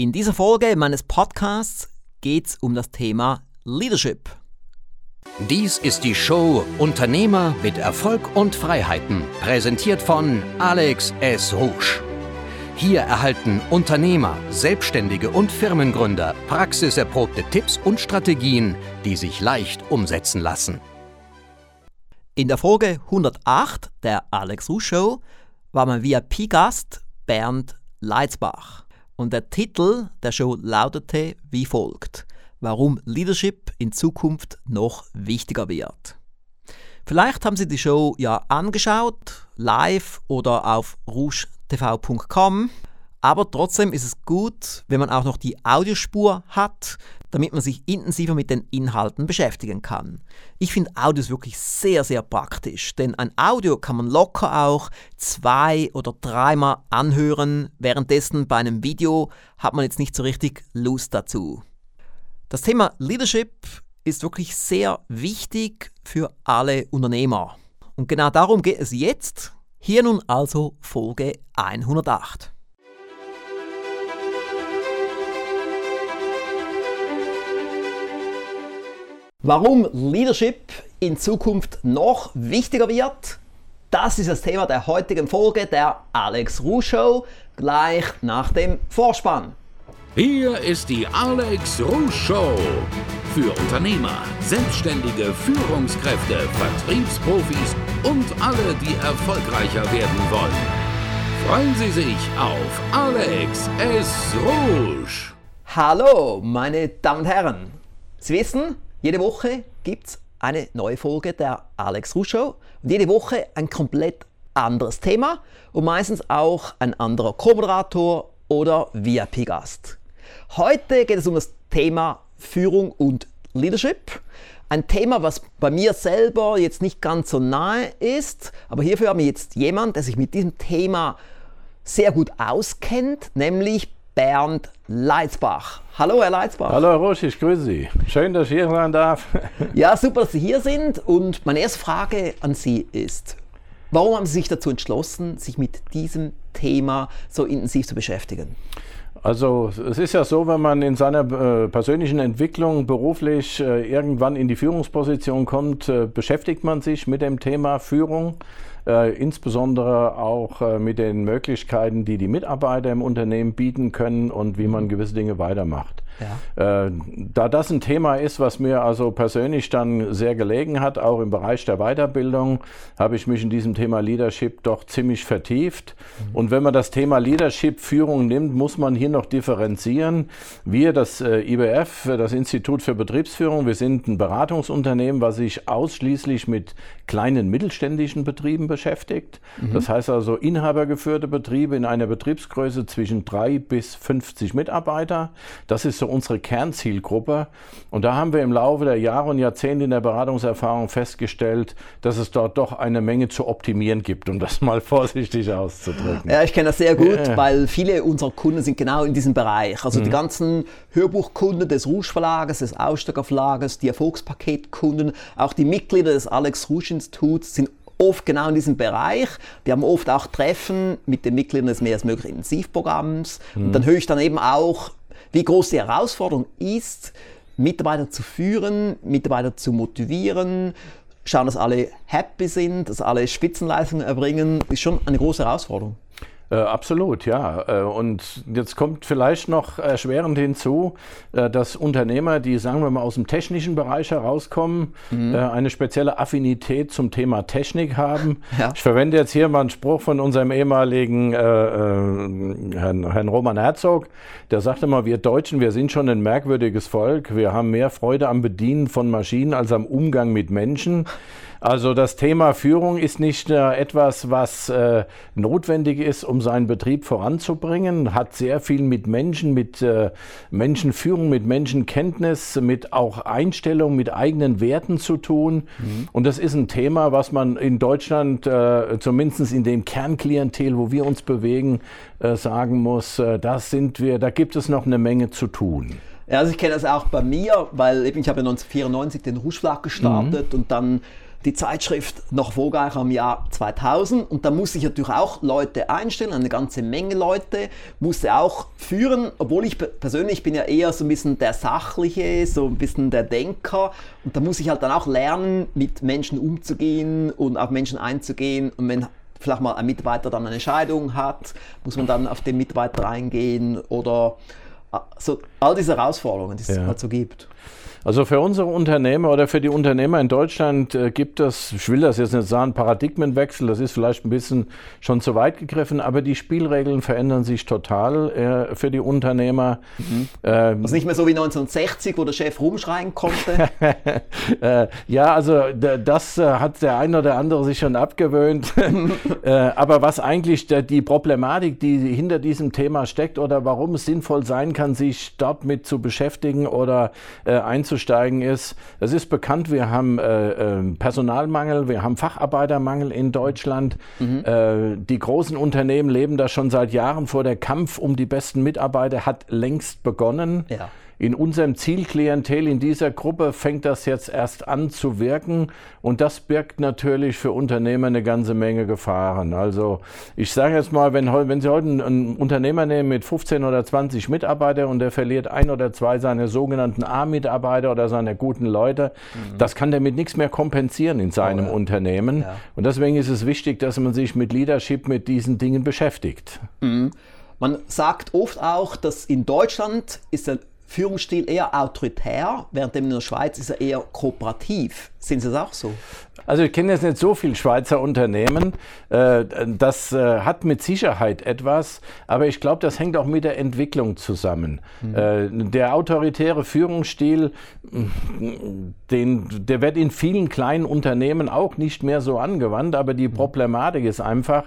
In dieser Folge meines Podcasts geht es um das Thema Leadership. Dies ist die Show Unternehmer mit Erfolg und Freiheiten, präsentiert von Alex S. Rouge. Hier erhalten Unternehmer, Selbstständige und Firmengründer praxiserprobte Tipps und Strategien, die sich leicht umsetzen lassen. In der Folge 108 der Alex Rouge Show war mein VIP-Gast Bernd Leitzbach. Und der Titel der Show lautete wie folgt: Warum Leadership in Zukunft noch wichtiger wird. Vielleicht haben Sie die Show ja angeschaut, live oder auf rougetv.com. Aber trotzdem ist es gut, wenn man auch noch die Audiospur hat, damit man sich intensiver mit den Inhalten beschäftigen kann. Ich finde Audios wirklich sehr, sehr praktisch, denn ein Audio kann man locker auch zwei oder dreimal anhören, währenddessen bei einem Video hat man jetzt nicht so richtig Lust dazu. Das Thema Leadership ist wirklich sehr wichtig für alle Unternehmer. Und genau darum geht es jetzt. Hier nun also Folge 108. Warum Leadership in Zukunft noch wichtiger wird, das ist das Thema der heutigen Folge der Alex Ruh Show, gleich nach dem Vorspann. Hier ist die Alex Ruh Show für Unternehmer, Selbstständige, Führungskräfte, Vertriebsprofis und alle, die erfolgreicher werden wollen. Freuen Sie sich auf Alex S. Rouge. Hallo, meine Damen und Herren. Sie wissen, jede Woche gibt es eine neue Folge der Alex Ruh Show und jede Woche ein komplett anderes Thema und meistens auch ein anderer Co-Moderator oder VIP-Gast. Heute geht es um das Thema Führung und Leadership. Ein Thema, was bei mir selber jetzt nicht ganz so nahe ist, aber hierfür haben wir jetzt jemand, der sich mit diesem Thema sehr gut auskennt, nämlich Bernd Leitzbach. Hallo, Herr Leitzbach. Hallo, Herr Rosch, ich grüße Sie. Schön, dass ich hier sein darf. ja, super, dass Sie hier sind. Und meine erste Frage an Sie ist, warum haben Sie sich dazu entschlossen, sich mit diesem Thema so intensiv zu beschäftigen? Also es ist ja so, wenn man in seiner äh, persönlichen Entwicklung beruflich äh, irgendwann in die Führungsposition kommt, äh, beschäftigt man sich mit dem Thema Führung äh, insbesondere auch äh, mit den Möglichkeiten, die die Mitarbeiter im Unternehmen bieten können und wie man gewisse Dinge weitermacht. Ja. Äh, da das ein Thema ist, was mir also persönlich dann sehr gelegen hat, auch im Bereich der Weiterbildung, habe ich mich in diesem Thema Leadership doch ziemlich vertieft. Mhm. Und wenn man das Thema Leadership Führung nimmt, muss man hier noch differenzieren. Wir, das äh, IBF, das Institut für Betriebsführung, wir sind ein Beratungsunternehmen, was sich ausschließlich mit kleinen mittelständischen Betrieben beschäftigt. Mhm. Das heißt also inhabergeführte Betriebe in einer Betriebsgröße zwischen drei bis 50 Mitarbeiter. Das ist so unsere Kernzielgruppe. Und da haben wir im Laufe der Jahre und Jahrzehnte in der Beratungserfahrung festgestellt, dass es dort doch eine Menge zu optimieren gibt, um das mal vorsichtig auszudrücken. Ja, ich kenne das sehr gut, ja. weil viele unserer Kunden sind genau in diesem Bereich. Also mhm. die ganzen Hörbuchkunden des Rouge Verlages, des Aussteiger Verlages, die Erfolgspaketkunden, auch die Mitglieder des Alex Rouge Instituts sind oft genau in diesem Bereich. Wir haben oft auch Treffen mit den Mitgliedern des mehr als möglich Intensivprogramms. Mhm. Und dann höre ich dann eben auch, wie groß die Herausforderung ist, Mitarbeiter zu führen, Mitarbeiter zu motivieren, schauen, dass alle happy sind, dass alle Spitzenleistungen erbringen, ist schon eine große Herausforderung. Äh, absolut, ja. Äh, und jetzt kommt vielleicht noch erschwerend hinzu, äh, dass Unternehmer, die, sagen wir mal, aus dem technischen Bereich herauskommen, mhm. Äh, eine spezielle Affinität zum Thema Technik haben. Ja. Ich verwende jetzt hier mal einen Spruch von unserem ehemaligen äh, äh, Herrn, Herrn Roman Herzog. Der sagte mal, wir Deutschen, wir sind schon ein merkwürdiges Volk. Wir haben mehr Freude am Bedienen von Maschinen als am Umgang mit Menschen. Also das Thema Führung ist nicht äh, etwas, was äh, notwendig ist, um seinen Betrieb voranzubringen, hat sehr viel mit Menschen, mit äh, Menschenführung, mit Menschenkenntnis, mit auch Einstellung, mit eigenen Werten zu tun. Mhm. Und das ist ein Thema, was man in Deutschland, äh, zumindest in dem Kernklientel, wo wir uns bewegen, äh, sagen muss, äh, das sind wir, da gibt es noch eine Menge zu tun. Ja, also ich kenne das auch bei mir, weil eben ich habe 1994 den Rouge gestartet mhm. und dann die Zeitschrift noch erfolgreich am Jahr 2000 und da musste ich natürlich auch Leute einstellen, eine ganze Menge Leute, musste auch führen, obwohl ich persönlich bin ja eher so ein bisschen der Sachliche, so ein bisschen der Denker und da muss ich halt dann auch lernen, mit Menschen umzugehen und auf Menschen einzugehen und wenn vielleicht mal ein Mitarbeiter dann eine Scheidung hat, muss man dann auf den Mitarbeiter eingehen oder ah, so all diese Herausforderungen, die es ja. halt so gibt. Also für unsere Unternehmer oder für die Unternehmer in Deutschland äh, gibt es, ich will das jetzt nicht sagen, Paradigmenwechsel, das ist vielleicht ein bisschen schon zu weit gegriffen, aber die Spielregeln verändern sich total äh, für die Unternehmer. Mhm. Ähm, also nicht mehr so wie 1960, wo der Chef rumschreien konnte. äh, ja, also das hat der ein oder andere sich schon abgewöhnt. Aber was eigentlich die Problematik, die hinter diesem Thema steckt oder warum es sinnvoll sein kann, sich dort mit zu beschäftigen oder einzusetzen, einzusteigen ist. Es ist bekannt, wir haben äh, äh, Personalmangel, wir haben Facharbeitermangel in Deutschland. Mhm. Äh, die großen Unternehmen leben da schon seit Jahren vor. Der Kampf um die besten Mitarbeiter hat längst begonnen. Ja. In unserem Zielklientel, in dieser Gruppe fängt das jetzt erst an zu wirken und das birgt natürlich für Unternehmer eine ganze Menge Gefahren. Also ich sage jetzt mal, wenn, wenn Sie heute einen Unternehmer nehmen mit 15 oder 20 Mitarbeitern und der verliert ein oder zwei seiner sogenannten A-Mitarbeiter oder seiner guten Leute, mhm. das kann der mit nichts mehr kompensieren in seinem oh, ja. Unternehmen. Ja. Und deswegen ist es wichtig, dass man sich mit Leadership, mit diesen Dingen beschäftigt. Mhm. Man sagt oft auch, dass in Deutschland ist der Führungsstil eher autoritär, während in der Schweiz ist er eher kooperativ. Sehen Sie das auch so? Also ich kenne jetzt nicht so viele Schweizer Unternehmen. Äh, das äh, hat mit Sicherheit etwas, aber ich glaube, das hängt auch mit der Entwicklung zusammen. Mhm. Der autoritäre Führungsstil, den, der wird in vielen kleinen Unternehmen auch nicht mehr so angewandt, aber die mhm. Problematik ist einfach,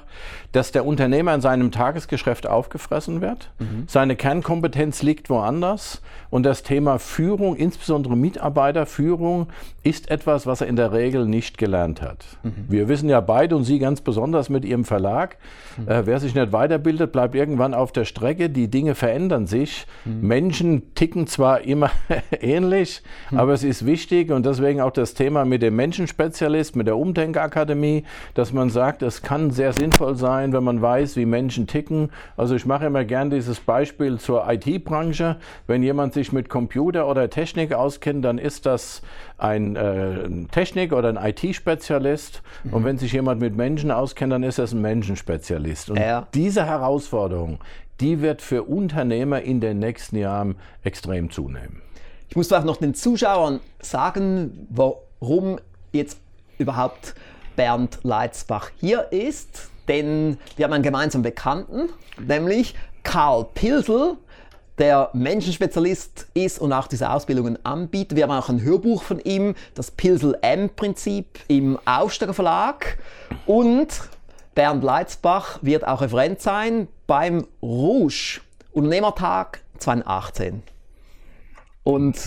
dass der Unternehmer in seinem Tagesgeschäft aufgefressen wird. Mhm. Seine Kernkompetenz liegt woanders und das Thema Führung, insbesondere Mitarbeiterführung, ist etwas, was er in der Regel nicht gelernt hat. Mhm. Wir wissen ja beide und Sie ganz besonders mit Ihrem Verlag, mhm. äh, wer sich nicht weiterbildet, bleibt irgendwann auf der Strecke. Die Dinge verändern sich. Mhm. Menschen ticken zwar immer ähnlich, mhm. aber es ist wichtig und deswegen auch das Thema mit dem Menschenspezialist, mit der Umdenkakademie, dass man sagt, es kann sehr sinnvoll sein, wenn man weiß, wie Menschen ticken. Also ich mache immer gern dieses Beispiel zur IT-Branche. Wenn jemand sich mit Computer oder Technik auskennt, dann ist das ein äh, Technik- oder ein IT-Spezialist. Mhm. Und wenn sich jemand mit Menschen auskennt, dann ist das ein Menschenspezialist. Und ja. diese Herausforderung, die wird für Unternehmer in den nächsten Jahren extrem zunehmen. Ich muss auch noch den Zuschauern sagen, warum jetzt überhaupt Bernd Leitzbach hier ist. Denn wir haben einen gemeinsamen Bekannten, nämlich Karl Pilsel, der Menschenspezialist ist und auch diese Ausbildungen anbietet. Wir haben auch ein Hörbuch von ihm, das Pilsel M-Prinzip im Aufsteiger Verlag. Und Bernd Leitzbach wird auch Referent sein beim Rouge Unternehmertag 2018. Und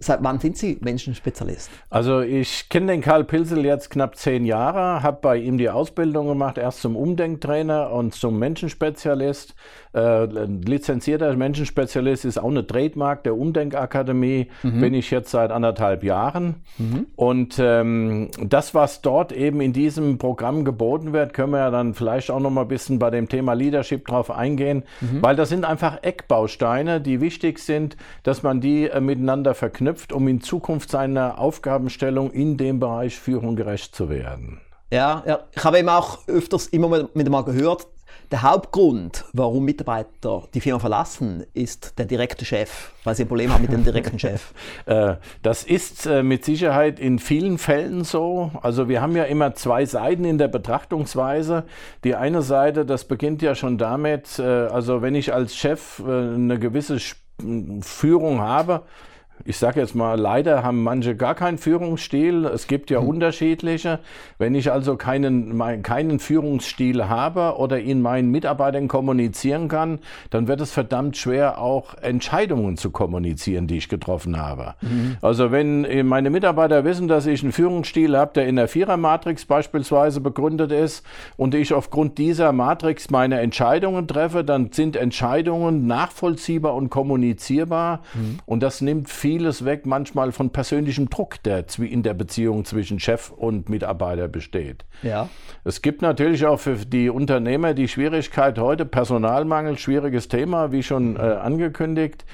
Seit wann sind Sie Menschenspezialist? Also ich kenne den Karl Pilsel jetzt knapp zehn Jahre, habe bei ihm die Ausbildung gemacht, erst zum Umdenktrainer und zum Menschenspezialist. Äh, lizenzierter Menschenspezialist ist auch eine Trademark der Umdenkakademie, mhm. bin ich jetzt seit anderthalb Jahren. Mhm. Und ähm, das, was dort eben in diesem Programm geboten wird, können wir ja dann vielleicht auch noch mal ein bisschen bei dem Thema Leadership drauf eingehen, mhm. weil das sind einfach Eckbausteine, die wichtig sind, dass man die äh, miteinander verknüpft um in Zukunft seiner Aufgabenstellung in dem Bereich Führung gerecht zu werden. Ja, ja. ich habe eben auch öfters immer mit mal gehört, der Hauptgrund, warum Mitarbeiter die Firma verlassen, ist der direkte Chef, weil sie ein Problem haben mit dem direkten Chef. Äh, das ist äh, mit Sicherheit in vielen Fällen so. Also wir haben ja immer zwei Seiten in der Betrachtungsweise. Die eine Seite, das beginnt ja schon damit, äh, also wenn ich als Chef eine gewisse Führung habe, ich sage jetzt mal, leider haben manche gar keinen Führungsstil. Es gibt ja hm. unterschiedliche. Wenn ich also keinen, mein, keinen Führungsstil habe oder ihn meinen Mitarbeitern kommunizieren kann, dann wird es verdammt schwer, auch Entscheidungen zu kommunizieren, die ich getroffen habe. Mhm. Also wenn meine Mitarbeiter wissen, dass ich einen Führungsstil habe, der in der Vierermatrix beispielsweise begründet ist und ich aufgrund dieser Matrix meine Entscheidungen treffe, dann sind Entscheidungen nachvollziehbar und kommunizierbar. Mhm. Und das nimmt viel vieles weg, manchmal von persönlichem Druck, der in der Beziehung zwischen Chef und Mitarbeiter besteht. Ja. Es gibt natürlich auch für die Unternehmer die Schwierigkeit heute, Personalmangel, schwieriges Thema, wie schon äh, angekündigt.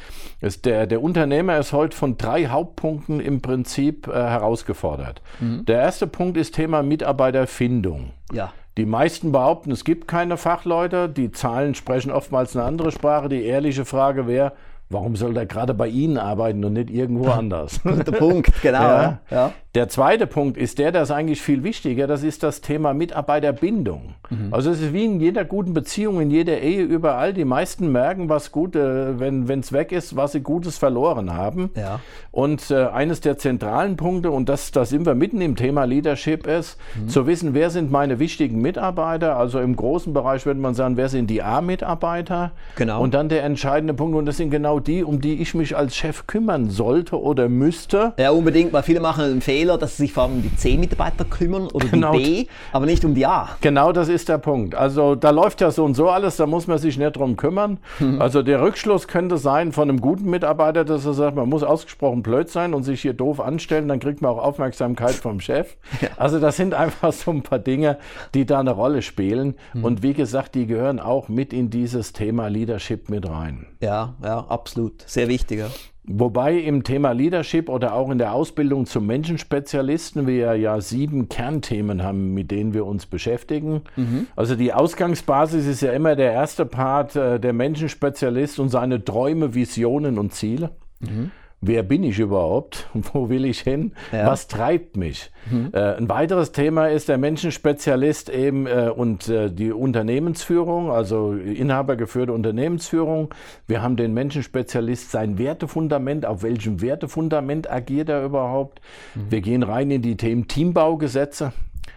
Ist der, der Unternehmer ist heute von drei Hauptpunkten im Prinzip äh, herausgefordert. Mhm. Der erste Punkt ist Thema Mitarbeiterfindung. Ja. Die meisten behaupten, es gibt keine Fachleute. Die Zahlen sprechen oftmals eine andere Sprache. Die ehrliche Frage wäre, warum soll der gerade bei Ihnen arbeiten und nicht irgendwo anders? Guter Punkt, genau. Ja. Ja. Der zweite Punkt ist der, der ist eigentlich viel wichtiger, das ist das Thema Mitarbeiterbindung. Mhm. Also es ist wie in jeder guten Beziehung, in jeder Ehe, überall. Die meisten merken, was gut, äh, wenn es weg ist, was sie Gutes verloren haben. Ja. Und äh, eines der zentralen Punkte, und das, da sind wir mitten im Thema Leadership, ist mhm. zu wissen, wer sind meine wichtigen Mitarbeiter. Also im großen Bereich würde man sagen, wer sind die A-Mitarbeiter. Genau. Und dann der entscheidende Punkt, und das sind genau die, um die ich mich als Chef kümmern sollte oder müsste. Ja, unbedingt, weil viele machen einen Fehler Fehler, dass sie sich vor allem um die C-Mitarbeiter kümmern oder genau. die B, aber nicht um die A. Genau, das ist der Punkt. Also da läuft ja so und so alles, da muss man sich nicht drum kümmern. Mhm. Also der Rückschluss könnte sein von einem guten Mitarbeiter, dass er sagt, man muss ausgesprochen blöd sein und sich hier doof anstellen, dann kriegt man auch Aufmerksamkeit vom Chef. Ja. Also das sind einfach so ein paar Dinge, die da eine Rolle spielen. Mhm. Und wie gesagt, die gehören auch mit in dieses Thema Leadership mit rein. Ja, ja, absolut. Sehr wichtiger. Wobei im Thema Leadership oder auch in der Ausbildung zum Menschenspezialisten wir ja sieben Kernthemen haben, mit denen wir uns beschäftigen. Mhm. Also die Ausgangsbasis ist ja immer der erste Part, äh, der Menschenspezialist und seine Träume, Visionen und Ziele. Mhm wer bin ich überhaupt? Wo will ich hin? Ja. Was treibt mich? Mhm. Äh, ein weiteres Thema ist der Menschenspezialist eben äh, und äh, die Unternehmensführung, also inhabergeführte Unternehmensführung. Wir haben den Menschenspezialist, sein Wertefundament, auf welchem Wertefundament agiert er überhaupt? Mhm. Wir gehen rein in die Themen Teambaugesetze.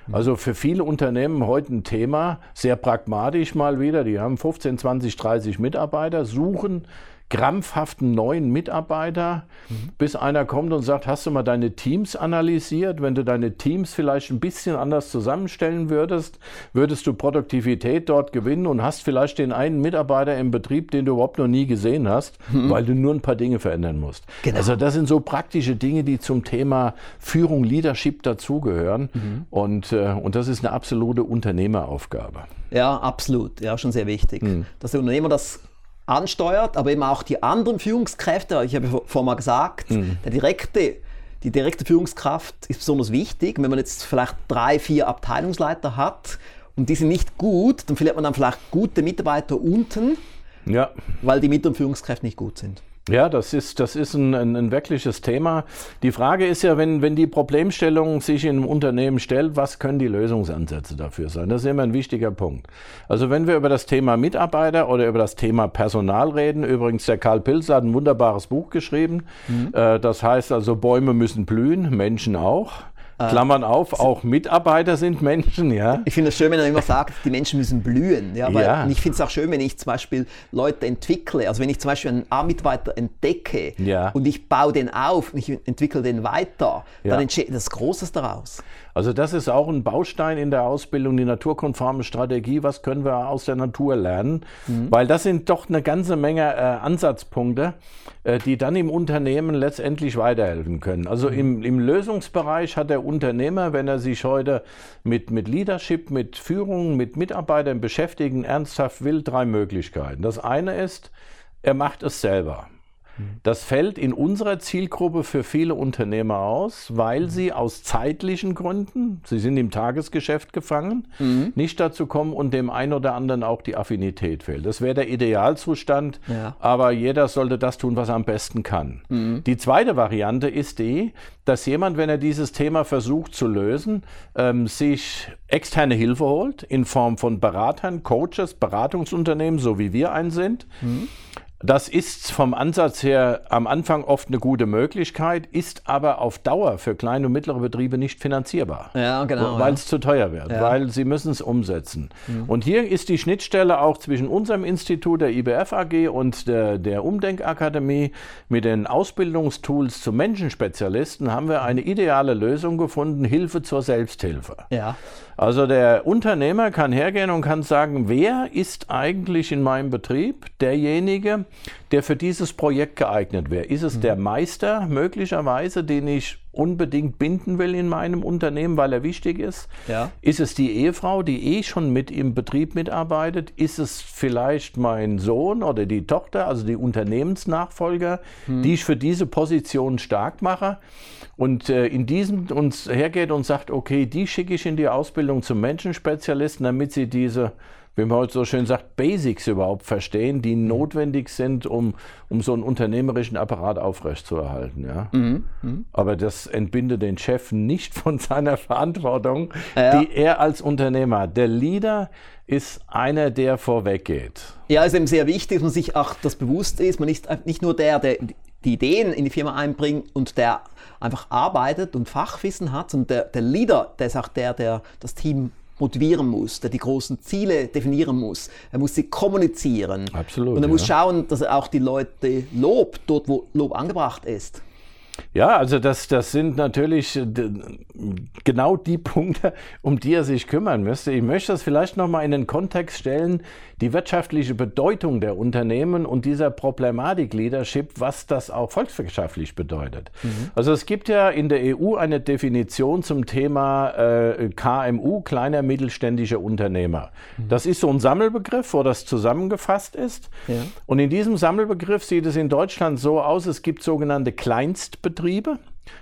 Mhm. Also für viele Unternehmen heute ein Thema, sehr pragmatisch mal wieder. Die haben 15, 20, 30 Mitarbeiter, suchen krampfhaften neuen Mitarbeiter, mhm. bis einer kommt und sagt, hast du mal deine Teams analysiert? Wenn du deine Teams vielleicht ein bisschen anders zusammenstellen würdest, würdest du Produktivität dort gewinnen und hast vielleicht den einen Mitarbeiter im Betrieb, den du überhaupt noch nie gesehen hast, mhm. weil du nur ein paar Dinge verändern musst. Genau. Also das sind so praktische Dinge, die zum Thema Führung, Leadership dazugehören. Mhm. Und, äh, und das ist eine absolute Unternehmeraufgabe. Ja, absolut. Ja, schon sehr wichtig. Mhm. Dass der Unternehmer das ansteuert, aber eben auch die anderen Führungskräfte. Ich habe vorhin mal gesagt, mhm. der direkte, die direkte Führungskraft ist besonders wichtig. Wenn man jetzt vielleicht drei, vier Abteilungsleiter hat und die sind nicht gut, dann verliert man dann vielleicht gute Mitarbeiter unten, ja. weil die mittleren Führungskräfte nicht gut sind. Ja, das ist, das ist ein, ein, ein, wirkliches Thema. Die Frage ist ja, wenn, wenn die Problemstellung sich in einem Unternehmen stellt, was können die Lösungsansätze dafür sein? Das ist immer ein wichtiger Punkt. Also wenn wir über das Thema Mitarbeiter oder über das Thema Personal reden, übrigens der Karl Pilz hat ein wunderbares Buch geschrieben. Mhm. Äh, das heißt also, Bäume müssen blühen, Menschen auch. Äh, Klammern auf, auch Mitarbeiter sind Menschen, ja. Ich finde es schön, wenn er immer sagt, die Menschen müssen blühen. Ja, weil, ja. Und ich finde es auch schön, wenn ich zum Beispiel Leute entwickle, also wenn ich zum Beispiel einen A-Mitarbeiter entdecke ja. und ich baue den auf und ich entwickle den weiter, dann entsteht etwas Großes daraus. Also das ist auch ein Baustein in der Ausbildung, die naturkonforme Strategie. Was können wir aus der Natur lernen? Mhm. Weil das sind doch eine ganze Menge äh, Ansatzpunkte, äh, die dann im Unternehmen letztendlich weiterhelfen können. Also mhm. im, im Lösungsbereich hat der Unternehmer, wenn er sich heute mit, mit Leadership, mit Führung, mit Mitarbeitern beschäftigen, ernsthaft will, drei Möglichkeiten. Das eine ist, er macht es selber. Das fällt in unserer Zielgruppe für viele Unternehmer aus, weil sie aus zeitlichen Gründen, sie sind im Tagesgeschäft gefangen, mhm. nicht dazu kommen und dem einen oder anderen auch die Affinität fehlt. Das wäre der Idealzustand, ja. aber jeder sollte das tun, was er am besten kann. Mhm. Die zweite Variante ist die, dass jemand, wenn er dieses Thema versucht zu lösen, ähm, sich externe Hilfe holt in Form von Beratern, Coaches, Beratungsunternehmen, so wie wir einen sind. Mhm das ist vom Ansatz her am Anfang oft eine gute Möglichkeit, ist aber auf Dauer für kleine und mittlere Betriebe nicht finanzierbar. Ja, genau. Weil ja. es zu teuer wird, ja. weil sie müssen es umsetzen. Mhm. Und hier ist die Schnittstelle auch zwischen unserem Institut, der IBF AG und der, der Umdenkakademie mit den Ausbildungstools zu Menschenspezialisten haben wir eine ideale Lösung gefunden, Hilfe zur Selbsthilfe. Ja. Also der Unternehmer kann hergehen und kann sagen, wer ist eigentlich in meinem Betrieb derjenige, der, für dieses Projekt geeignet wäre? Ist es mhm. der Meister möglicherweise, den ich unbedingt binden will in meinem Unternehmen, weil er wichtig ist? Ja. Ist es die Ehefrau, die eh schon mit im Betrieb mitarbeitet? Ist es vielleicht mein Sohn oder die Tochter, also die Unternehmensnachfolger, mhm. die ich für diese Position stark mache? Und äh, in diesem uns hergeht und sagt, okay, die schicke ich in die Ausbildung zum Menschenspezialisten, damit sie diese wie man heute so schön sagt, Basics überhaupt verstehen, die mhm. notwendig sind, um, um so einen unternehmerischen Apparat aufrechtzuerhalten. Ja? Mhm. Mhm. Aber das entbindet den Chef nicht von seiner Verantwortung, ja. die er als Unternehmer hat. Der Leader ist einer, der vorweggeht. Ja, ist eben sehr wichtig, dass man sich auch das bewusst ist. Man ist nicht nur der, der die Ideen in die Firma einbringt und der einfach arbeitet und Fachwissen hat, sondern der, der Leader, der ist auch der, der das Team motivieren muss, der die großen Ziele definieren muss. Er muss sie kommunizieren. Absolut. Und er ja. muss schauen, dass er auch die Leute lobt, dort wo Lob angebracht ist. Ja, also das, das sind natürlich äh, genau die Punkte, um die er sich kümmern müsste. Ich möchte das vielleicht nochmal in den Kontext stellen, die wirtschaftliche Bedeutung der Unternehmen und dieser Problematik Leadership, was das auch volkswirtschaftlich bedeutet. Mhm. Also es gibt ja in der EU eine Definition zum Thema äh, KMU, kleiner mittelständischer Unternehmer. Mhm. Das ist so ein Sammelbegriff, wo das zusammengefasst ist. Ja. Und in diesem Sammelbegriff sieht es in Deutschland so aus, es gibt sogenannte Kleinstbetriebe.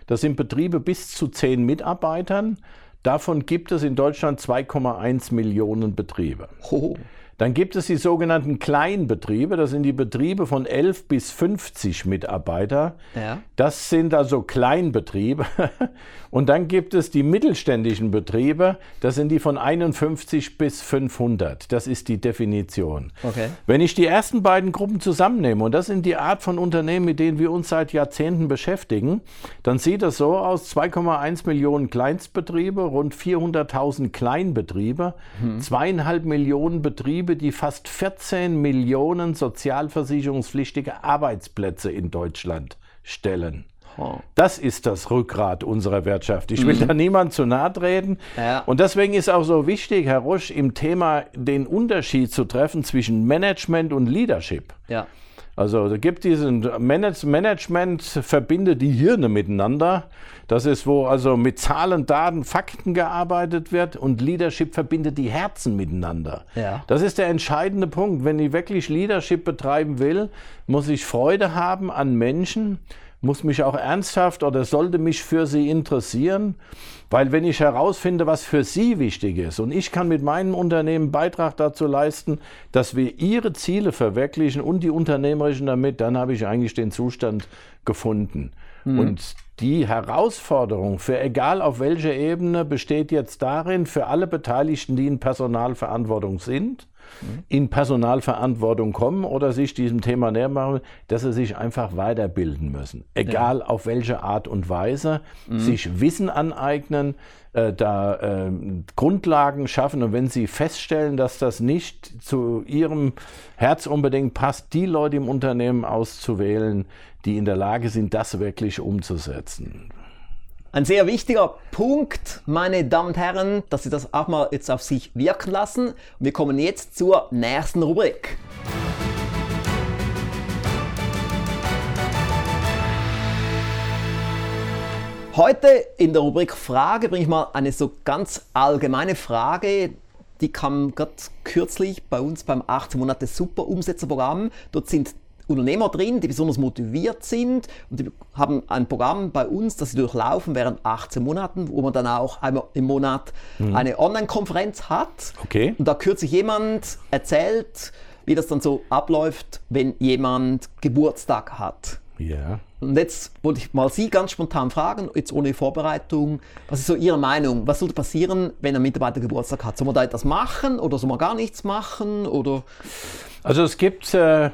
Das sind Betriebe bis zu zehn Mitarbeitern. Davon gibt es in Deutschland 2,1 Millionen Betriebe. Oh. Dann gibt es die sogenannten Kleinbetriebe, das sind die Betriebe von 11 bis 50 Mitarbeiter. Ja. Das sind also Kleinbetriebe. Und dann gibt es die mittelständischen Betriebe, das sind die von 51 bis 500. Das ist die Definition. Okay. Wenn ich die ersten beiden Gruppen zusammennehme, und das sind die Art von Unternehmen, mit denen wir uns seit Jahrzehnten beschäftigen, dann sieht das so aus, 2,1 Millionen Kleinstbetriebe, rund 400.000 Kleinbetriebe, hm. zweieinhalb Millionen Betriebe, die fast 14 Millionen sozialversicherungspflichtige Arbeitsplätze in Deutschland stellen. Das ist das Rückgrat unserer Wirtschaft. Ich will mhm. da niemand zu nahe treten. Ja. Und deswegen ist auch so wichtig, Herr Rusch, im Thema den Unterschied zu treffen zwischen Management und Leadership. Ja. Also es gibt diesen Manage Management verbindet die Hirne miteinander. Das ist, wo also mit Zahlen, Daten, Fakten gearbeitet wird und Leadership verbindet die Herzen miteinander. Ja. Das ist der entscheidende Punkt. Wenn ich wirklich Leadership betreiben will, muss ich Freude haben an Menschen, muss mich auch ernsthaft oder sollte mich für sie interessieren, weil wenn ich herausfinde, was für sie wichtig ist und ich kann mit meinem Unternehmen Beitrag dazu leisten, dass wir ihre Ziele verwirklichen und die unternehmerischen damit, dann habe ich eigentlich den Zustand gefunden. Mhm. Und die Herausforderung für egal auf welcher Ebene besteht jetzt darin, für alle Beteiligten, die in Personalverantwortung sind, in Personalverantwortung kommen oder sich diesem Thema näher machen, dass sie sich einfach weiterbilden müssen. Egal ja. auf welche Art und Weise, mhm. sich Wissen aneignen, äh, da äh, Grundlagen schaffen und wenn sie feststellen, dass das nicht zu ihrem Herz unbedingt passt, die Leute im Unternehmen auszuwählen, die in der Lage sind, das wirklich umzusetzen. Ein sehr wichtiger Punkt, meine Damen und Herren, dass Sie das auch mal jetzt auf sich wirken lassen. Wir kommen jetzt zur nächsten Rubrik. Heute in der Rubrik Frage bringe ich mal eine so ganz allgemeine Frage, die kam gerade kürzlich bei uns beim 18 Monate Super Umsetzerprogramm. Dort sind Unternehmer drin, die besonders motiviert sind und die haben ein Programm bei uns, das sie durchlaufen während 18 Monaten, wo man dann auch einmal im Monat mhm. eine Online-Konferenz hat. Okay. Und da kürzlich jemand erzählt, wie das dann so abläuft, wenn jemand Geburtstag hat. Ja. Und jetzt wollte ich mal Sie ganz spontan fragen, jetzt ohne Vorbereitung, was ist so Ihre Meinung? Was sollte passieren, wenn ein Mitarbeiter Geburtstag hat? Soll man da etwas machen oder soll man gar nichts machen? Oder? Also es gibt äh,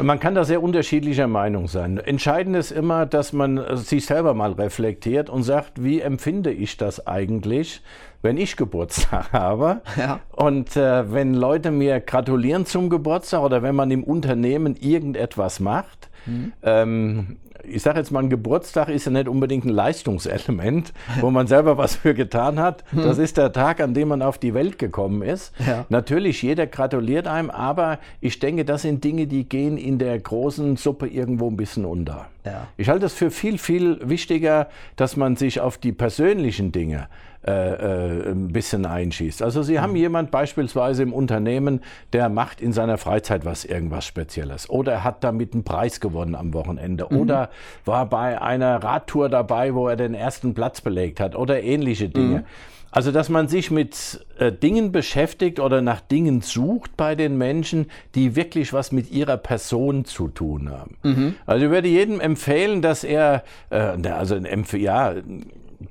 man kann da sehr unterschiedlicher Meinung sein. Entscheidend ist immer, dass man sich selber mal reflektiert und sagt, wie empfinde ich das eigentlich, wenn ich Geburtstag habe? Ja. Und äh, wenn Leute mir gratulieren zum Geburtstag oder wenn man im Unternehmen irgendetwas macht, mhm. ähm, ich sage jetzt mal, ein Geburtstag ist ja nicht unbedingt ein Leistungselement, wo man selber was für getan hat. Das ist der Tag, an dem man auf die Welt gekommen ist. Ja. Natürlich, jeder gratuliert einem, aber ich denke, das sind Dinge, die gehen in der großen Suppe irgendwo ein bisschen unter. Ja. Ich halte es für viel, viel wichtiger, dass man sich auf die persönlichen Dinge äh, äh, ein bisschen einschießt. Also Sie haben mhm. jemand beispielsweise im Unternehmen, der macht in seiner Freizeit was irgendwas Spezielles oder er hat damit einen Preis gewonnen am Wochenende mhm. oder war bei einer Radtour dabei, wo er den ersten Platz belegt hat oder ähnliche Dinge. Mhm. Also, dass man sich mit äh, Dingen beschäftigt oder nach Dingen sucht bei den Menschen, die wirklich was mit ihrer Person zu tun haben. Mhm. Also, ich würde jedem empfehlen, dass er, äh, also, ja,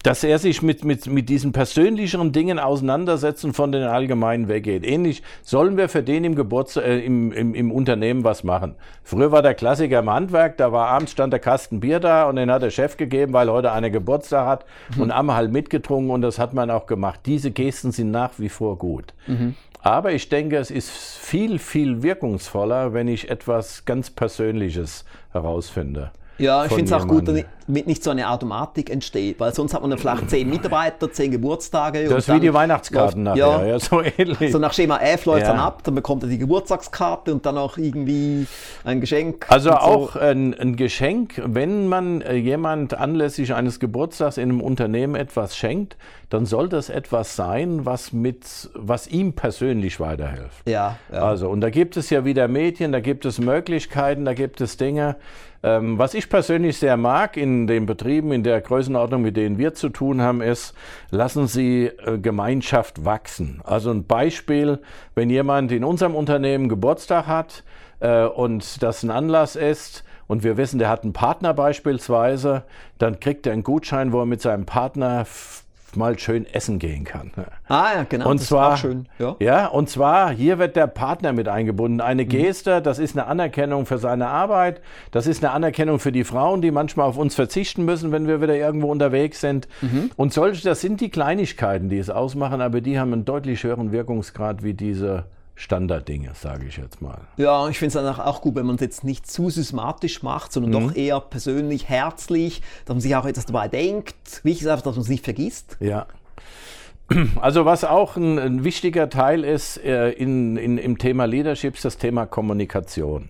dass er sich mit, mit, mit diesen persönlicheren Dingen auseinandersetzen von den allgemeinen weggeht. Ähnlich sollen wir für den im, Geburtstag, äh, im, im, im Unternehmen was machen. Früher war der Klassiker im Handwerk, da war abends stand der Kasten Bier da und den hat der Chef gegeben, weil heute einer Geburtstag hat mhm. und haben halt mitgetrunken und das hat man auch gemacht. Diese Gesten sind nach wie vor gut. Mhm. Aber ich denke, es ist viel, viel wirkungsvoller, wenn ich etwas ganz Persönliches herausfinde. Ja, ich finde es auch gut, damit nicht so eine Automatik entsteht, weil sonst hat man dann vielleicht zehn Mitarbeiter, zehn Geburtstage. Das ist wie die Weihnachtskarten läuft, nachher, ja, ja, so ähnlich. So nach Schema F läuft ja. dann ab, dann bekommt er die Geburtstagskarte und dann auch irgendwie ein Geschenk. Also auch so. ein, ein, Geschenk, wenn man äh, jemand anlässlich eines Geburtstags in einem Unternehmen etwas schenkt, dann soll das etwas sein, was mit, was ihm persönlich weiterhilft. Ja, ja. Also, und da gibt es ja wieder Medien, da gibt es Möglichkeiten, da gibt es Dinge. Ähm, was ich persönlich sehr mag in den Betrieben, in der Größenordnung, mit denen wir zu tun haben, ist, lassen Sie äh, Gemeinschaft wachsen. Also ein Beispiel, wenn jemand in unserem Unternehmen Geburtstag hat äh, und das ein Anlass ist, und wir wissen, der hat einen Partner beispielsweise, dann kriegt er einen Gutschein, wo er mit seinem Partner mal schön essen gehen kann. Ah ja, genau. Und zwar, schön. Ja. ja, und zwar hier wird der Partner mit eingebunden. Eine mhm. Geste, das ist eine Anerkennung für seine Arbeit, das ist eine Anerkennung für die Frauen, die manchmal auf uns verzichten müssen, wenn wir wieder irgendwo unterwegs sind. Mhm. Und solche, das sind die Kleinigkeiten, die es ausmachen, aber die haben einen deutlich höheren Wirkungsgrad wie diese Standarddinge, sage ich jetzt mal. Ja, ich finde es auch gut, wenn man es jetzt nicht zu systematisch macht, sondern mhm. doch eher persönlich, herzlich, dass man sich auch etwas dabei denkt. Wichtig ist einfach, dass man es nicht vergisst. Ja. Also was auch ein, ein wichtiger Teil ist äh, in, in, im Thema Leadership, ist das Thema Kommunikation.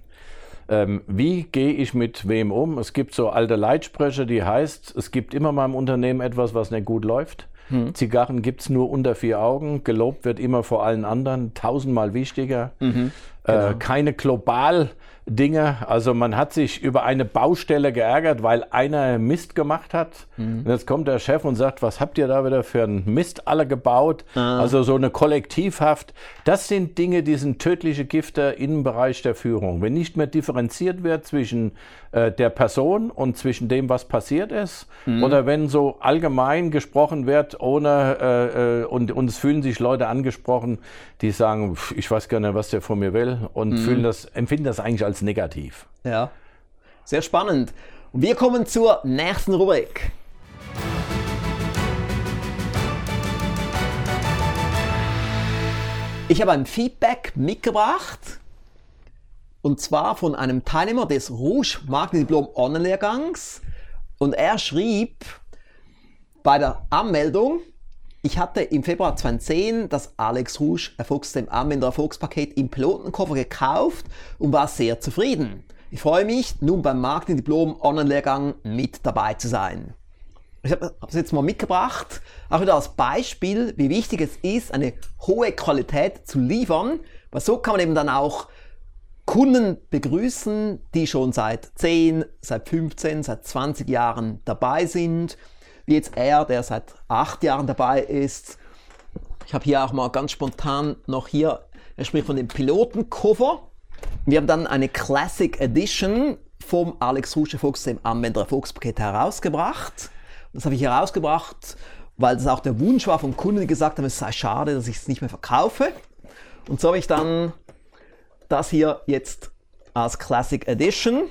Ähm, wie gehe ich mit wem um? Es gibt so alte Leitsprüche, die heißt, es gibt immer mal im Unternehmen etwas, was nicht gut läuft. Hm. Zigarren gibt es nur unter vier Augen. Gelobt wird immer vor allen anderen. Tausendmal wichtiger. Mhm, äh, genau. äh, keine global Dinge. Also man hat sich über eine Baustelle geärgert, weil einer Mist gemacht hat. Mhm. Und jetzt kommt der Chef und sagt, was habt ihr da wieder für einen Mist alle gebaut? Ah. Also so eine Kollektivhaft. Das sind Dinge, die sind tödliche Gifte im Bereich der Führung. Wenn nicht mehr differenziert wird zwischen äh, der Person und zwischen dem, was passiert ist, mhm. oder wenn so allgemein gesprochen wird, ohne äh, äh und, und es fühlen sich Leute angesprochen, die sagen, ich weiß gar nicht, was der von mir will und mhm. fühlen das, empfinden das eigentlich als negativ. Ja, sehr spannend. Und wir kommen zur nächsten Rubrik. Ich habe ein Feedback mitgebracht und zwar von einem Teilnehmer des Rouge Markendiplom Online-Lehrgangs und er schrieb bei der Anmeldung, ich hatte im Februar 2010 das Alex Rouge Erfolgssystem Anwender Erfolgspaket im Pilotenkoffer gekauft und war sehr zufrieden. Ich freue mich, nun beim Marketing-Diplom Online-Lehrgang mit dabei zu sein. Ich habe es jetzt mal mitgebracht, auch wieder als Beispiel, wie wichtig es ist, eine hohe Qualität zu liefern, weil so kann man eben dann auch Kunden begrüßen, die schon seit 10, seit 15, seit 20 Jahren dabei sind wie jetzt er, der seit acht Jahren dabei ist. Ich habe hier auch mal ganz spontan noch hier, er spricht von dem Pilotencover. Wir haben dann eine Classic Edition vom Alex Rusche Fuchs, dem Anwender Erfolgspaket herausgebracht. Das habe ich herausgebracht, weil das auch der Wunsch war von Kunden, die gesagt haben, es sei schade, dass ich es nicht mehr verkaufe. Und so habe ich dann das hier jetzt als Classic Edition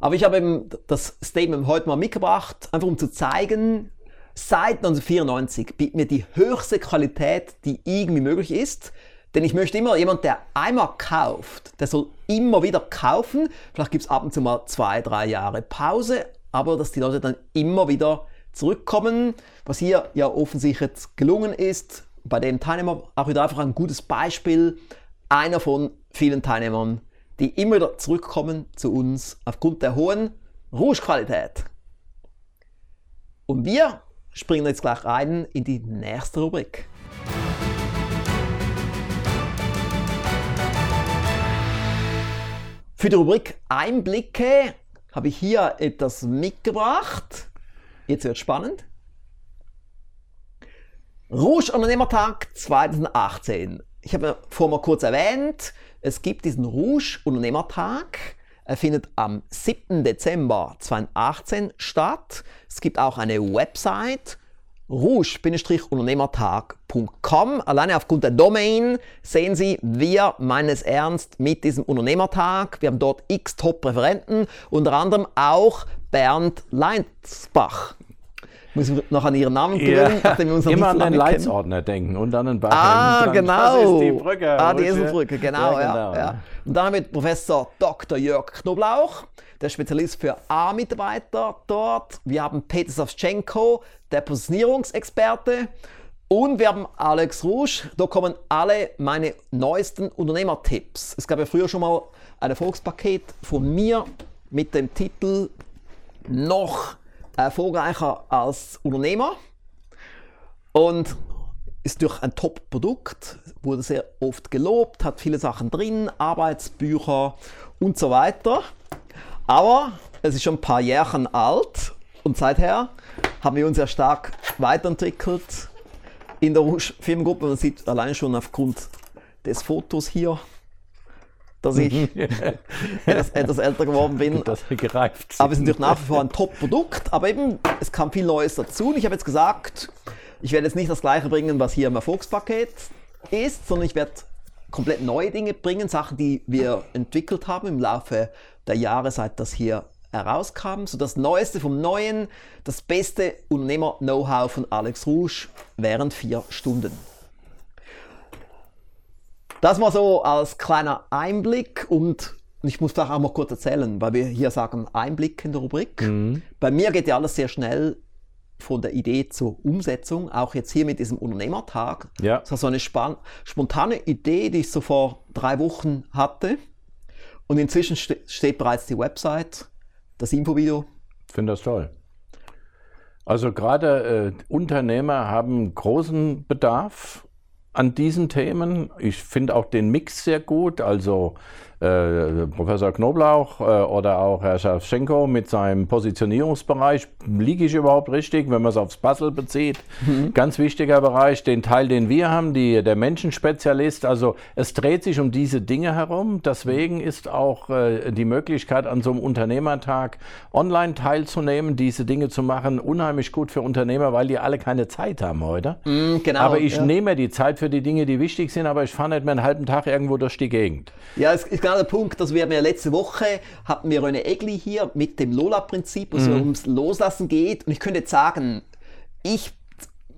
aber ich habe eben das Statement heute mal mitgebracht, einfach um zu zeigen, seit 1994 bieten wir die höchste Qualität, die irgendwie möglich ist. Denn ich möchte immer, jemand, der einmal kauft, der soll immer wieder kaufen. Vielleicht gibt es ab und zu mal zwei, drei Jahre Pause, aber dass die Leute dann immer wieder zurückkommen, was hier ja offensichtlich gelungen ist. Bei den Teilnehmern auch wieder einfach ein gutes Beispiel. Einer von vielen Teilnehmern, die immer wieder zurückkommen zu uns aufgrund der hohen Rouge-Qualität. Und wir springen jetzt gleich rein in die nächste Rubrik. Für die Rubrik Einblicke habe ich hier etwas mitgebracht. Jetzt wird spannend. Rouge Unternehmertag 2018. Ich habe vorhin mal kurz erwähnt, es gibt diesen Rouge Unternehmertag. Er findet am 7. Dezember 2018 statt. Es gibt auch eine Website rouge-unternehmertag.com. Alleine aufgrund der Domain sehen Sie, wir meinen es ernst mit diesem Unternehmertag. Wir haben dort x Top-Referenten, unter anderem auch Bernd Leinsbach. Muss ich noch an Ihren Namen gewöhnen, ja, nachdem wir uns noch Immer an den Leitsordner denken und an den Bach. Ah, genau. Das ist die Brücke. Ah, die Eselbrücke, genau. Ja, genau. Ja, Und dann haben wir Professor Dr. Jörg Knoblauch, der Spezialist für A-Mitarbeiter dort. Wir haben Peter Savchenko, der Positionierungsexperte. Und wir haben Alex Rouge. Da kommen alle meine neuesten Unternehmertipps. Es gab ja früher schon mal ein Erfolgspaket von mir mit dem Titel Noch erfolgreicher als Unternehmer. Und ist durch ein Top-Produkt, wurde sehr oft gelobt, hat viele Sachen drin, Arbeitsbücher und so weiter. Aber es ist schon ein paar Jährchen alt und seither haben wir uns ja stark weiterentwickelt in der Firmengruppe. Man sieht allein schon aufgrund des Fotos hier, dass ich etwas, etwas, älter geworden bin. Das gereift. Aber es ist natürlich nach wie vor ein Top-Produkt. Aber eben, es kam viel Neues dazu. Und ich habe jetzt gesagt, ich werde jetzt nicht das Gleiche bringen, was hier im Erfolgspaket ist, sondern ich werde komplett neue Dinge bringen, Sachen, die wir entwickelt haben im Laufe der Jahre, seit das hier herauskam. So das Neueste vom Neuen, das beste Unternehmer-Know-how von Alex Rouge während vier Stunden. Das mal so als kleiner Einblick und ich muss da auch mal kurz erzählen, weil wir hier sagen Einblick in der Rubrik. Mhm. Bei mir geht ja alles sehr schnell von der Idee zur Umsetzung, auch jetzt hier mit diesem Unternehmertag. Ja. Das war so eine spontane Idee, die ich so vor drei Wochen hatte. Und inzwischen ste steht bereits die Website, das Infovideo. Ich finde das toll. Also gerade äh, Unternehmer haben großen Bedarf an diesen Themen. Ich finde auch den Mix sehr gut. Also äh, Professor Knoblauch äh, oder auch Herr Schafschenko mit seinem Positionierungsbereich. Liege ich überhaupt richtig, wenn man es aufs Puzzle bezieht? Mhm. Ganz wichtiger Bereich, den Teil, den wir haben, die, der Menschenspezialist. Also es dreht sich um diese Dinge herum. Deswegen ist auch äh, die Möglichkeit, an so einem Unternehmertag online teilzunehmen, diese Dinge zu machen, unheimlich gut für Unternehmer, weil die alle keine Zeit haben heute. Mhm, genau, aber ich ja. nehme die Zeit für die Dinge, die wichtig sind, aber ich fahre nicht mehr einen halben Tag irgendwo durch die Gegend. Ja, es ist genau der Punkt, dass wir haben ja letzte Woche hatten wir eine Egli hier mit dem Lola-Prinzip, wo es mhm. ums Loslassen geht. Und ich könnte jetzt sagen, ich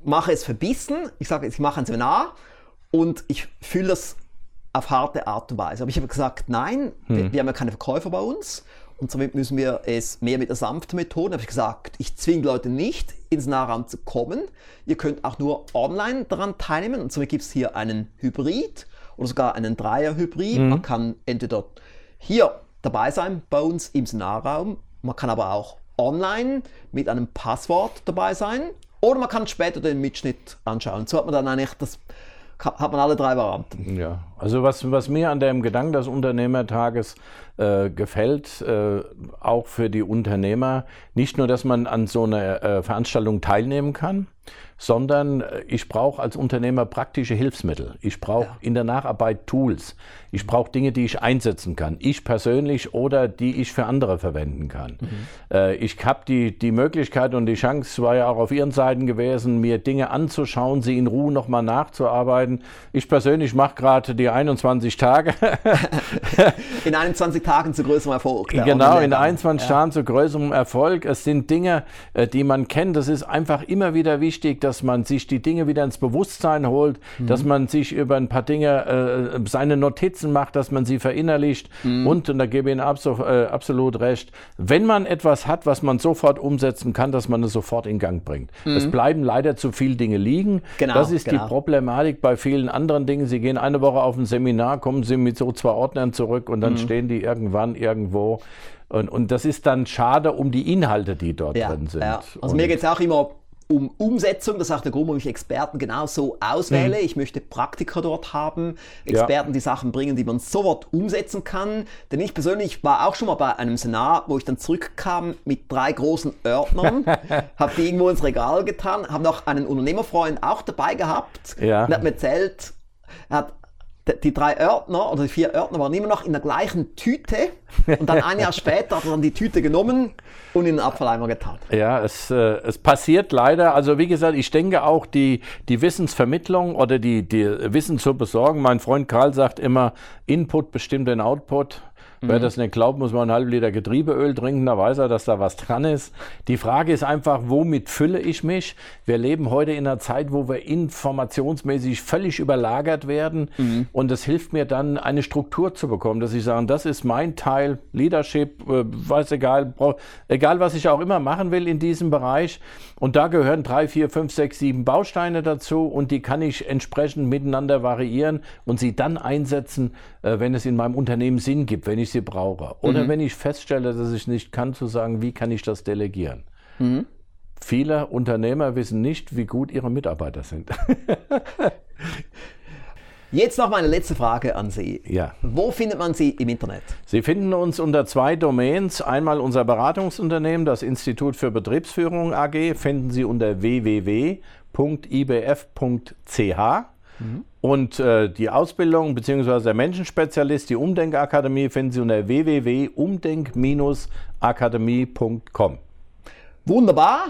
mache es verbissen, ich sage, ich mache ein Seminar und ich fühle das auf harte Art und Weise. Aber ich habe gesagt, nein, mhm. wir, wir haben ja keine Verkäufer bei uns und somit müssen wir es mehr mit der sanften Methode. habe ich gesagt, ich zwinge Leute nicht, ins Nahraum zu kommen. Ihr könnt auch nur online daran teilnehmen. Und somit gibt es hier einen Hybrid oder sogar einen Dreier-Hybrid. Mhm. Man kann entweder hier dabei sein bei uns im Seminarraum, man kann aber auch online mit einem Passwort dabei sein oder man kann später den Mitschnitt anschauen. So hat man dann eigentlich das hat man alle drei Varianten. Ja, also was, was mir an dem Gedanken des Unternehmertages äh, gefällt, äh, auch für die Unternehmer, nicht nur, dass man an so einer äh, Veranstaltung teilnehmen kann, sondern äh, ich brauche als Unternehmer praktische Hilfsmittel. Ich brauche ja. in der Nacharbeit Tools. Ich brauche Dinge, die ich einsetzen kann. Ich persönlich oder die ich für andere verwenden kann. Mhm. Äh, ich habe die, die Möglichkeit und die Chance war ja auch auf Ihren Seiten gewesen, mir Dinge anzuschauen, sie in Ruhe nochmal nachzuarbeiten. Ich persönlich mache gerade die die 21 Tage. in 21 Tagen zu größerem Erfolg. Genau, in 21 ja. Tagen zu größerem Erfolg. Es sind Dinge, äh, die man kennt. Das ist einfach immer wieder wichtig, dass man sich die Dinge wieder ins Bewusstsein holt, mhm. dass man sich über ein paar Dinge äh, seine Notizen macht, dass man sie verinnerlicht. Mhm. Und, und da gebe ich Ihnen absolut, äh, absolut recht, wenn man etwas hat, was man sofort umsetzen kann, dass man es sofort in Gang bringt. Mhm. Es bleiben leider zu viele Dinge liegen. Genau, das ist genau. die Problematik bei vielen anderen Dingen. Sie gehen eine Woche auf ein Seminar, kommen Sie mit so zwei Ordnern zurück und dann mhm. stehen die irgendwann irgendwo. Und, und das ist dann schade um die Inhalte, die dort ja, drin sind. Ja. Also und mir geht es auch immer um Umsetzung, das ist auch der Grund, warum ich Experten genau so auswähle. Mhm. Ich möchte Praktiker dort haben, Experten, ja. die Sachen bringen, die man sofort umsetzen kann. Denn ich persönlich war auch schon mal bei einem Seminar, wo ich dann zurückkam mit drei großen Ordnern, habe die irgendwo ins Regal getan, habe noch einen Unternehmerfreund auch dabei gehabt ja. und hat mir erzählt, er hat die drei Ordner oder die vier Ordner waren immer noch in der gleichen Tüte und dann ein Jahr später hat er dann die Tüte genommen und in den Abfalleimer getan. Ja, es, äh, es passiert leider. Also wie gesagt, ich denke auch die, die Wissensvermittlung oder die, die Wissen zu besorgen. Mein Freund Karl sagt immer, Input bestimmt den Output. Wer mhm. das nicht glaubt, muss man einen halben Liter Getriebeöl trinken, da weiß er, dass da was dran ist. Die Frage ist einfach, womit fülle ich mich? Wir leben heute in einer Zeit, wo wir informationsmäßig völlig überlagert werden mhm. und es hilft mir dann, eine Struktur zu bekommen, dass ich sage, das ist mein Teil, Leadership, äh, weiß egal, egal was ich auch immer machen will in diesem Bereich. Und da gehören drei, vier, fünf, sechs, sieben Bausteine dazu und die kann ich entsprechend miteinander variieren und sie dann einsetzen, äh, wenn es in meinem Unternehmen Sinn gibt, wenn ich ich sie brauche. Oder mhm. wenn ich feststelle, dass ich nicht kann, zu sagen, wie kann ich das delegieren. Mhm. Viele Unternehmer wissen nicht, wie gut ihre Mitarbeiter sind. Jetzt noch meine letzte Frage an Sie. Ja. Wo findet man Sie im Internet? Sie finden uns unter zwei Domains. Einmal unser Beratungsunternehmen, das Institut für Betriebsführung AG, finden Sie unter www.ibf.ch. Mhm. Und äh, die Ausbildung bzw. der Menschenspezialist, die Umdenkakademie, finden Sie unter www.umdenk-akademie.com. Wunderbar.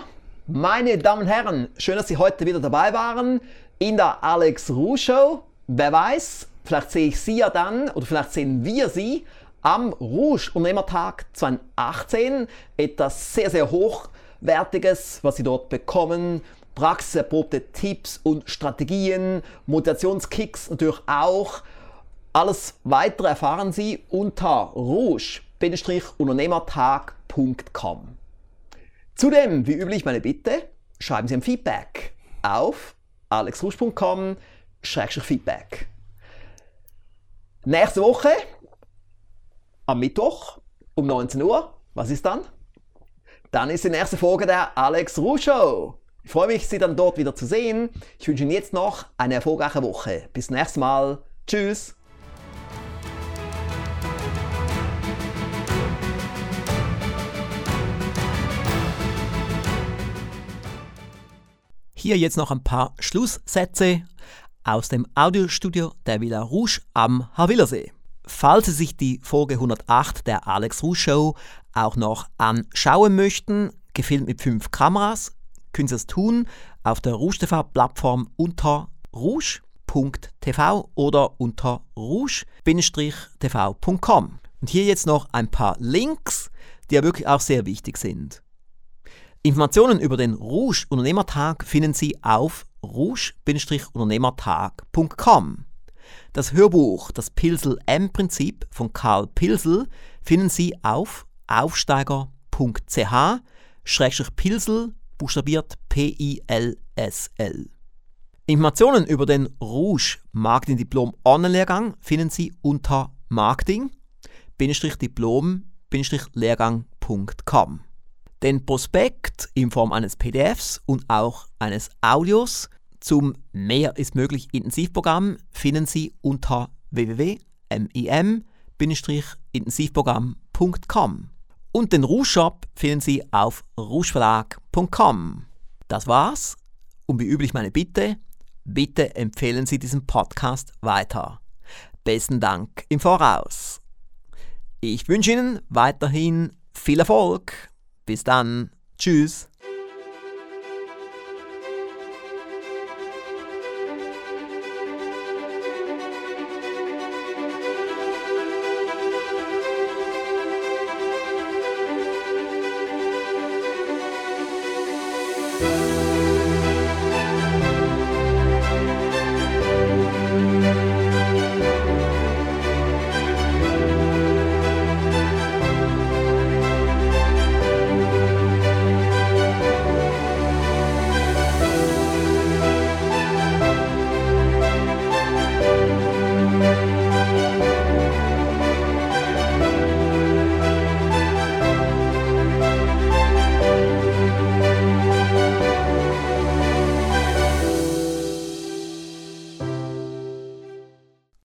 Meine Damen und Herren, schön, dass Sie heute wieder dabei waren in der Alex Ruh Show. Wer weiß, vielleicht sehe ich Sie ja dann oder vielleicht sehen wir Sie am Rouge Unternehmertag 2018. Etwas sehr, sehr Hochwertiges, was Sie dort bekommen praxiserprobte Tipps und Strategien, Motivationskicks natürlich auch. Alles weitere erfahren Sie unter rouge-unternehmertag.com. Zudem, wie üblich, meine Bitte, schreiben Sie ein Feedback auf alexrusch.com-feedback. Nächste Woche, am Mittwoch um 19 Uhr, was ist dann? Dann ist die nächste Folge der Alex Rusch Show. Ich freue mich, Sie dann dort wieder zu sehen. Ich wünsche Ihnen jetzt noch eine erfolgreiche Woche. Bis zum nächsten Mal. Tschüss. Hier jetzt noch ein paar Schlusssätze aus dem Audiostudio der Villa Rouge am Havillersee. Falls Sie sich die Folge 108 der Alex Rouge Show auch noch anschauen möchten, gefilmt mit fünf Kameras, können Sie das tun auf der Rouge TV Plattform unter rouge.tv oder unter rouge-tv.com. Und hier jetzt noch ein paar Links, die ja wirklich auch sehr wichtig sind. Informationen über den Rouge Unternehmertag finden Sie auf rouge-unternehmertag.com. Das Hörbuch Das Pilsel M-Prinzip von Karl Pilsel finden Sie auf aufsteiger.ch-pilsel buchstabiert P-I-L-S-L. Informationen über den Rouge Marketing Diplom Online-Lehrgang finden Sie unter marketing-diplom-lehrgang.com. Den Prospekt in Form eines PDFs und auch eines Audios zum Mehr ist möglich Intensivprogramm finden Sie unter www.mim-intensivprogramm.com. Und den Rouge-Shop finden Sie auf rougeverlag.com. Das war's. Und wie üblich meine Bitte, bitte empfehlen Sie diesen Podcast weiter. Besten Dank im Voraus. Ich wünsche Ihnen weiterhin viel Erfolg. Bis dann. Tschüss.